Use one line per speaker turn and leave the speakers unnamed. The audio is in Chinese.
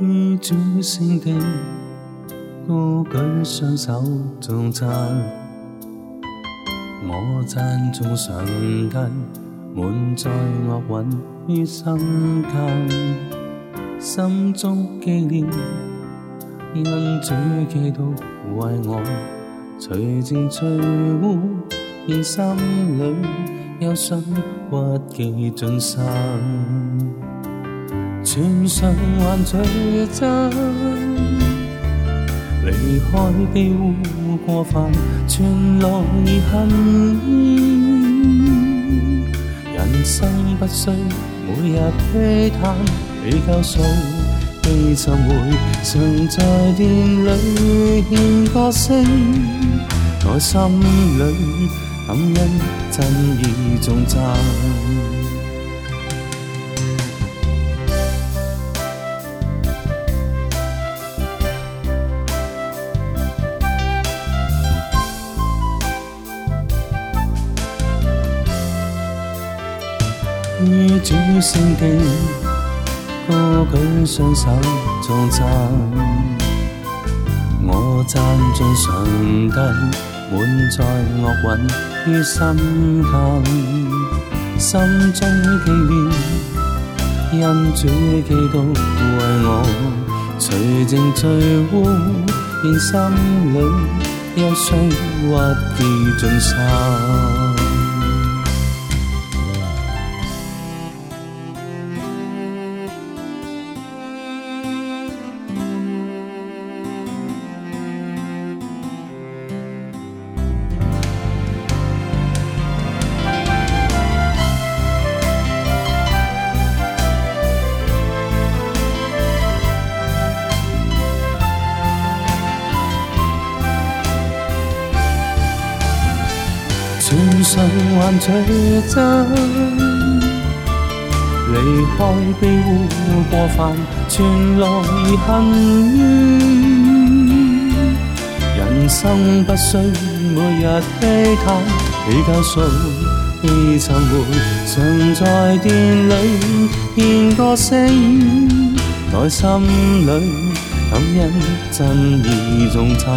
于掌声的高举双手，助赞，我赞颂上帝满载乐韵于心间，心中纪念恩主基督为我随净随污，愿心里有伤屈记尽散。全信还最真，离开被污过份，全来恨。人生不需每日嗟叹，你教送悲沉回，常在电里欠歌声，我心里感恩真意重赞。於主聖地高舉雙手作讚，我讚頌上帝滿載樂韻於心坎，心中記念因主基督為我除淨罪污，願心裏憂傷屈意盡散。全常患取真，離開悲污過犯，傳來恨怨。人生不需每日悲嘆，比較數悲慚會，常在殿裏獻歌聲，內心裏感恩真意重讚。